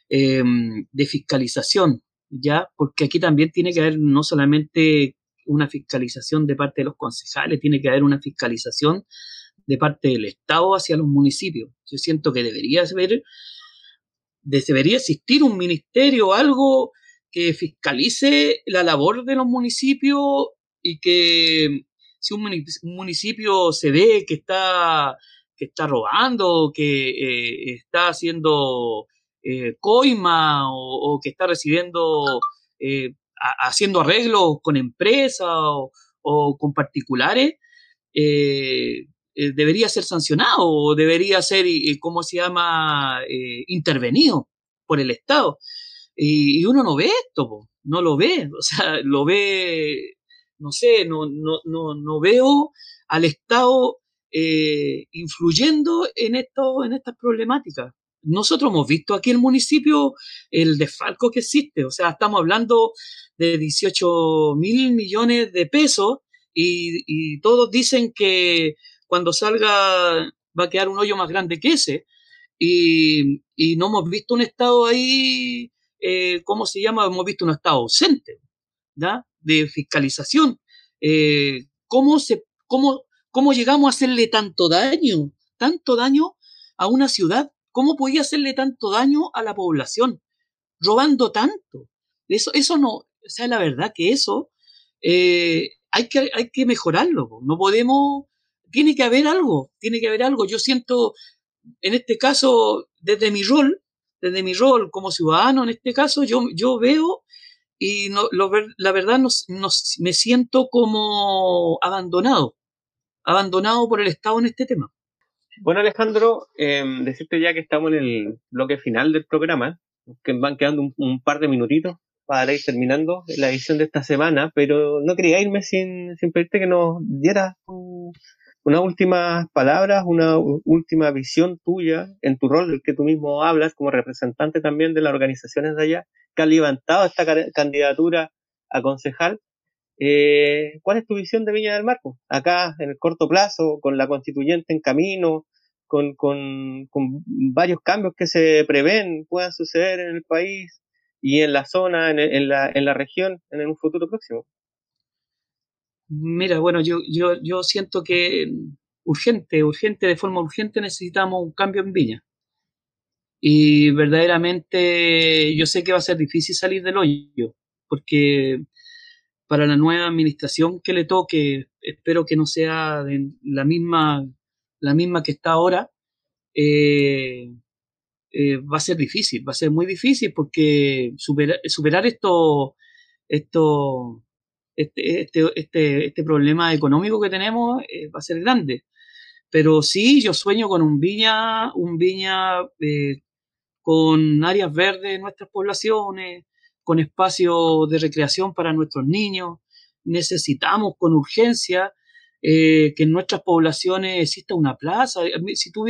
D: em, de fiscalización, ¿ya? Porque aquí también tiene que haber no solamente una fiscalización de parte de los concejales, tiene que haber una fiscalización de parte del Estado hacia los municipios. Yo siento que debería haber, debería existir un ministerio o algo que fiscalice la labor de los municipios y que si un municipio se ve que está, que está robando, que eh, está haciendo eh, coima o, que está recibiendo, eh, haciendo arreglos con empresas o, con particulares, debería ser sancionado o debería ser, ¿cómo se llama?, intervenido por el Estado. Y, uno no ve esto, no lo ve, o sea, lo ve no sé, no, no, no, no veo al Estado eh, influyendo en, esto, en estas problemáticas. Nosotros hemos visto aquí en el municipio el desfalco que existe, o sea, estamos hablando de 18 mil millones de pesos y, todos dicen que cuando salga va a quedar un hoyo más grande que ese. Y, y no hemos visto un Estado ahí, eh, ¿cómo se llama? Hemos visto un Estado ausente. ¿da? de fiscalización. Eh, ¿cómo, se, cómo, ¿Cómo llegamos a hacerle tanto daño? Tanto daño a una ciudad. ¿Cómo podía hacerle tanto daño a la población? Robando tanto. Eso, eso no, o sea, la verdad que eso eh, hay, que, hay que mejorarlo. No podemos, tiene que haber algo, tiene que haber algo. Yo siento, en este caso, desde mi rol, desde mi rol como ciudadano, en este caso, yo, yo veo y no, lo, la verdad me siento como abandonado, abandonado por el Estado en este tema.
B: Bueno, Alejandro, em, decirte ya que estamos en el bloque final del programa, que van quedando un, par de minutitos para ir terminando la edición de esta semana, pero no quería irme sin, sin pedirte que nos dieras unas últimas palabras, una última visión tuya en tu rol, del que tú mismo hablas como representante también de las organizaciones de allá, que han levantado esta candidatura a concejal. Eh, ¿Cuál es tu visión de Viña del Mar? Acá, en el corto plazo, con la constituyente en camino, con, con, varios cambios que se prevén puedan suceder en el país y en la zona, en la región, en un futuro próximo.
D: Mira, bueno, yo, yo, yo siento que urgente, urgente, de forma urgente necesitamos un cambio en Viña. Y verdaderamente yo sé que va a ser difícil salir del hoyo, porque para la nueva administración que le toque, espero que no sea la misma, la misma que está ahora, eh, eh, va a ser difícil, va a ser muy difícil porque superar, superar esto, este, este, este, este problema económico que tenemos eh, va a ser grande. Pero sí, yo sueño con un viña, un viña con áreas verdes en nuestras poblaciones, con espacios de recreación para nuestros niños. Necesitamos con urgencia eh, que en nuestras poblaciones exista una plaza. Si tú,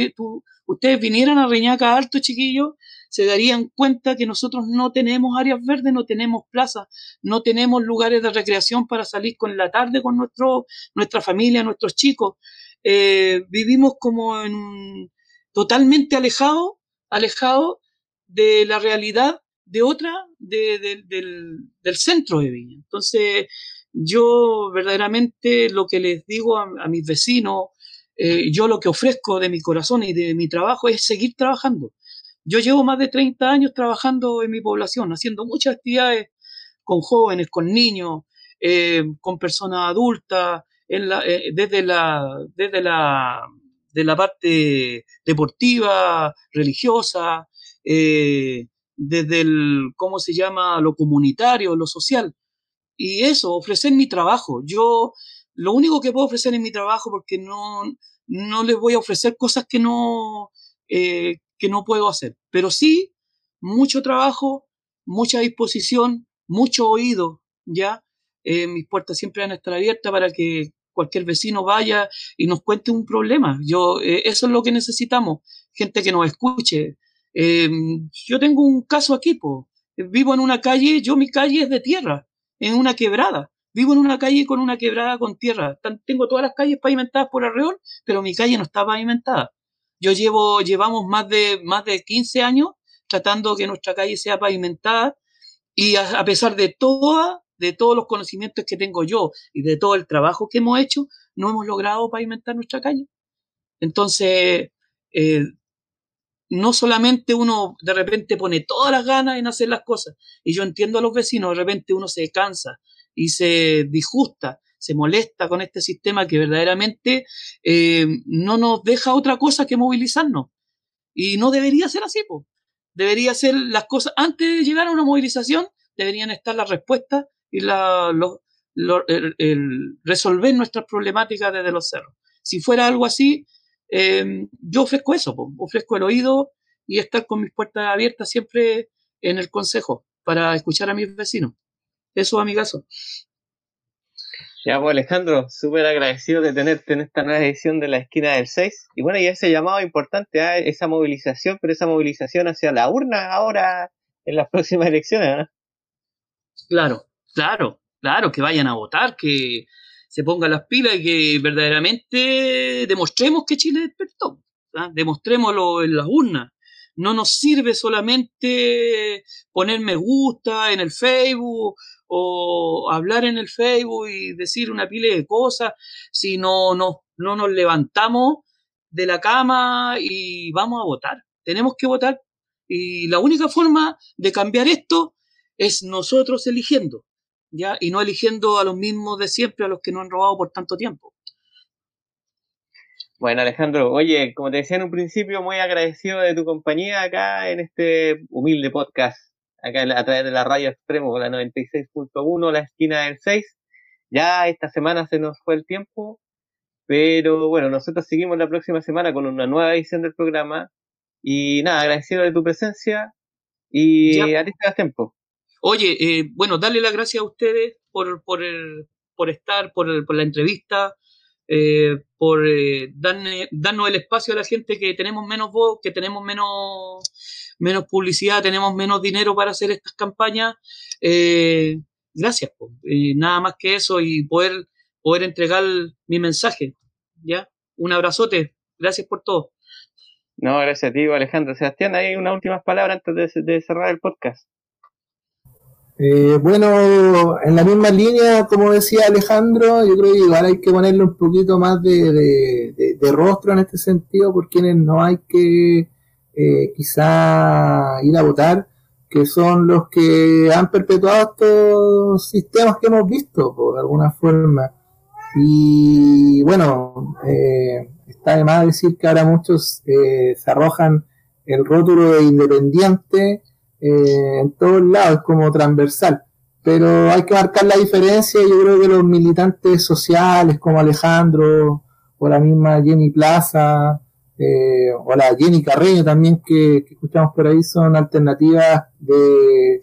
D: ustedes vinieran a Reñaca Alto, chiquillos, se darían cuenta que nosotros no tenemos áreas verdes, no tenemos plazas, no tenemos lugares de recreación para salir con la tarde con nuestro, nuestra familia, nuestros chicos. Eh, vivimos como en totalmente alejados, alejados de la realidad de otra, del, del, centro de Viña. Entonces, yo verdaderamente lo que les digo a, mis vecinos, eh, yo lo que ofrezco de mi corazón y de mi trabajo es seguir trabajando. Yo llevo más de 30 años trabajando en mi población, haciendo muchas actividades con jóvenes, con niños, eh, con personas adultas, eh, desde, la, desde la, de la parte deportiva, religiosa, eh, desde el, ¿cómo se llama?, lo comunitario, lo social. Y eso, ofrecer mi trabajo. Yo lo único que puedo ofrecer en mi trabajo, porque no, no les voy a ofrecer cosas que no, que no puedo hacer, pero sí mucho trabajo, mucha disposición, mucho oído, ¿ya? Eh, mis puertas siempre van a estar abiertas para que cualquier vecino vaya y nos cuente un problema. Yo, eso es lo que necesitamos, gente que nos escuche, Em, yo tengo un caso aquí, po. vivo en una calle, yo mi calle es de tierra, en una quebrada. Vivo en una calle con una quebrada con tierra. Tengo todas las calles pavimentadas por alrededor, pero mi calle no está pavimentada. Yo llevo, llevamos más de, más de 15 años tratando que nuestra calle sea pavimentada y a, pesar de toda, de todos los conocimientos que tengo yo y de todo el trabajo que hemos hecho, no hemos logrado pavimentar nuestra calle. Entonces, eh, no solamente uno de repente pone todas las ganas en hacer las cosas, y yo entiendo a los vecinos, de repente uno se cansa y se disgusta, se molesta con este sistema que verdaderamente eh, no nos deja otra cosa que movilizarnos. Y no debería ser así, pues. Debería ser las cosas, antes de llegar a una movilización, deberían estar las respuestas y la, resolver nuestras problemáticas desde los cerros. Si fuera algo así, Em, yo ofrezco eso, ofrezco el oído y estar con mis puertas abiertas siempre en el consejo para escuchar a mis vecinos. Eso, amigazo.
B: Ya, pues Alejandro, súper agradecido de tenerte en esta nueva edición de la esquina del 6. Y bueno, y ese llamado importante a esa movilización, pero esa movilización hacia la urna ahora en las próximas elecciones. ¿ah?
D: Claro, claro, claro, que vayan a votar, que, se ponga las pilas y que verdaderamente demostremos que Chile despertó. ¿ah? Demostrémoslo en las urnas. No nos sirve solamente poner me gusta en el Facebook o hablar en el Facebook y decir una pila de cosas si no, no, no nos levantamos de la cama y vamos a votar. Tenemos que votar y la única forma de cambiar esto es nosotros eligiendo. ¿ya? Y no eligiendo a los mismos de siempre, a los que no han robado por tanto tiempo.
B: Bueno, Alejandro, oye, como te decía en un principio, muy agradecido de tu compañía acá en este humilde podcast, acá a través de la radio extremo, la 96.1, la esquina del 6. Ya esta semana se nos fue el tiempo, pero bueno, nosotros seguimos la próxima semana con una nueva edición del programa. Y nada, agradecido de tu presencia y a ti te das tiempo.
D: Oye, eh, bueno, darle las gracias a ustedes por, por, por estar, por, por, la entrevista, eh, por eh, darnos el espacio a la gente que tenemos menos voz, que tenemos menos, menos publicidad, tenemos menos dinero para hacer estas campañas. gracias, nada más que eso y poder, poder entregar mi mensaje. ¿ya? Un abrazote, gracias por todo.
B: No, gracias a ti, Alejandro. Sebastián, hay unas últimas palabras antes de cerrar el podcast.
C: Eh, bueno, en la misma línea, como decía Alejandro, yo creo que igual hay que ponerle un poquito más de, rostro en este sentido, por quienes no hay que eh, quizá ir a votar, que son los que han perpetuado estos sistemas que hemos visto, por alguna forma. Y bueno, eh, está de más decir que ahora muchos eh, se arrojan el rótulo de independiente eh, en todos lados, como transversal. Pero hay que marcar la diferencia, yo creo que los militantes sociales como Alejandro o la misma Jenny Plaza, eh, o la Jenny Carreño también que, escuchamos por ahí son alternativas de,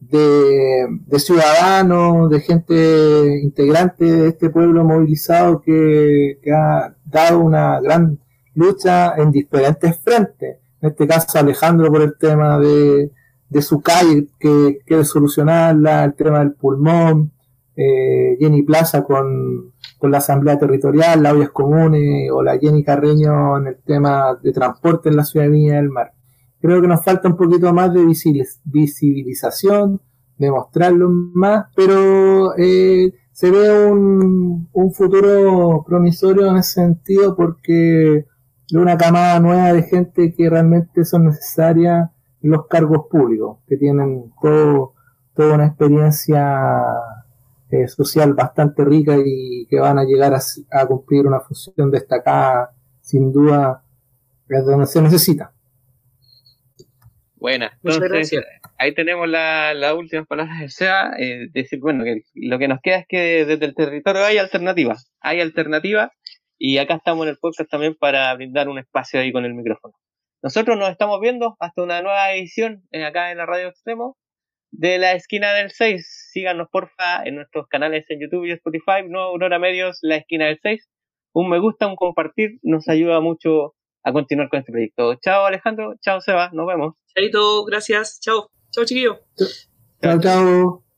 C: de, ciudadanos, de gente integrante de este pueblo movilizado que, ha dado una gran lucha en diferentes frentes. En este caso Alejandro por el tema de, de su calle que quiere solucionarla, el tema del pulmón, eh, Jenny Plaza con con la Asamblea Territorial, las comunes o la Jenny Carreño en el tema de transporte en la ciudad de Viña del Mar. Creo que nos falta un poquito más de visibilización, de mostrarlo más, pero eh, se ve un, un futuro promisorio en ese sentido porque de una camada nueva de gente que realmente son necesarias en los cargos públicos, que tienen todo, toda una experiencia eh, social bastante rica y que van a llegar a, cumplir una función destacada, sin duda, es donde se necesita.
B: Buena, entonces ahí tenemos las la últimas palabras de SEA, eh, decir, bueno, que lo que nos queda es que desde el territorio hay alternativas, hay alternativas y acá estamos en el podcast también para brindar un espacio ahí con el micrófono. Nosotros nos estamos viendo hasta una nueva edición eh, acá en la Radio Extremo de la esquina del 6. Síganos porfa en nuestros canales en YouTube y Spotify, no Aurora Medios, la esquina del 6. Un me gusta, un compartir, nos ayuda mucho a continuar con este proyecto. Chao Alejandro, chao Seba, nos vemos.
D: Chaito, gracias, chao, chao chiquillo.
C: Chao, chao.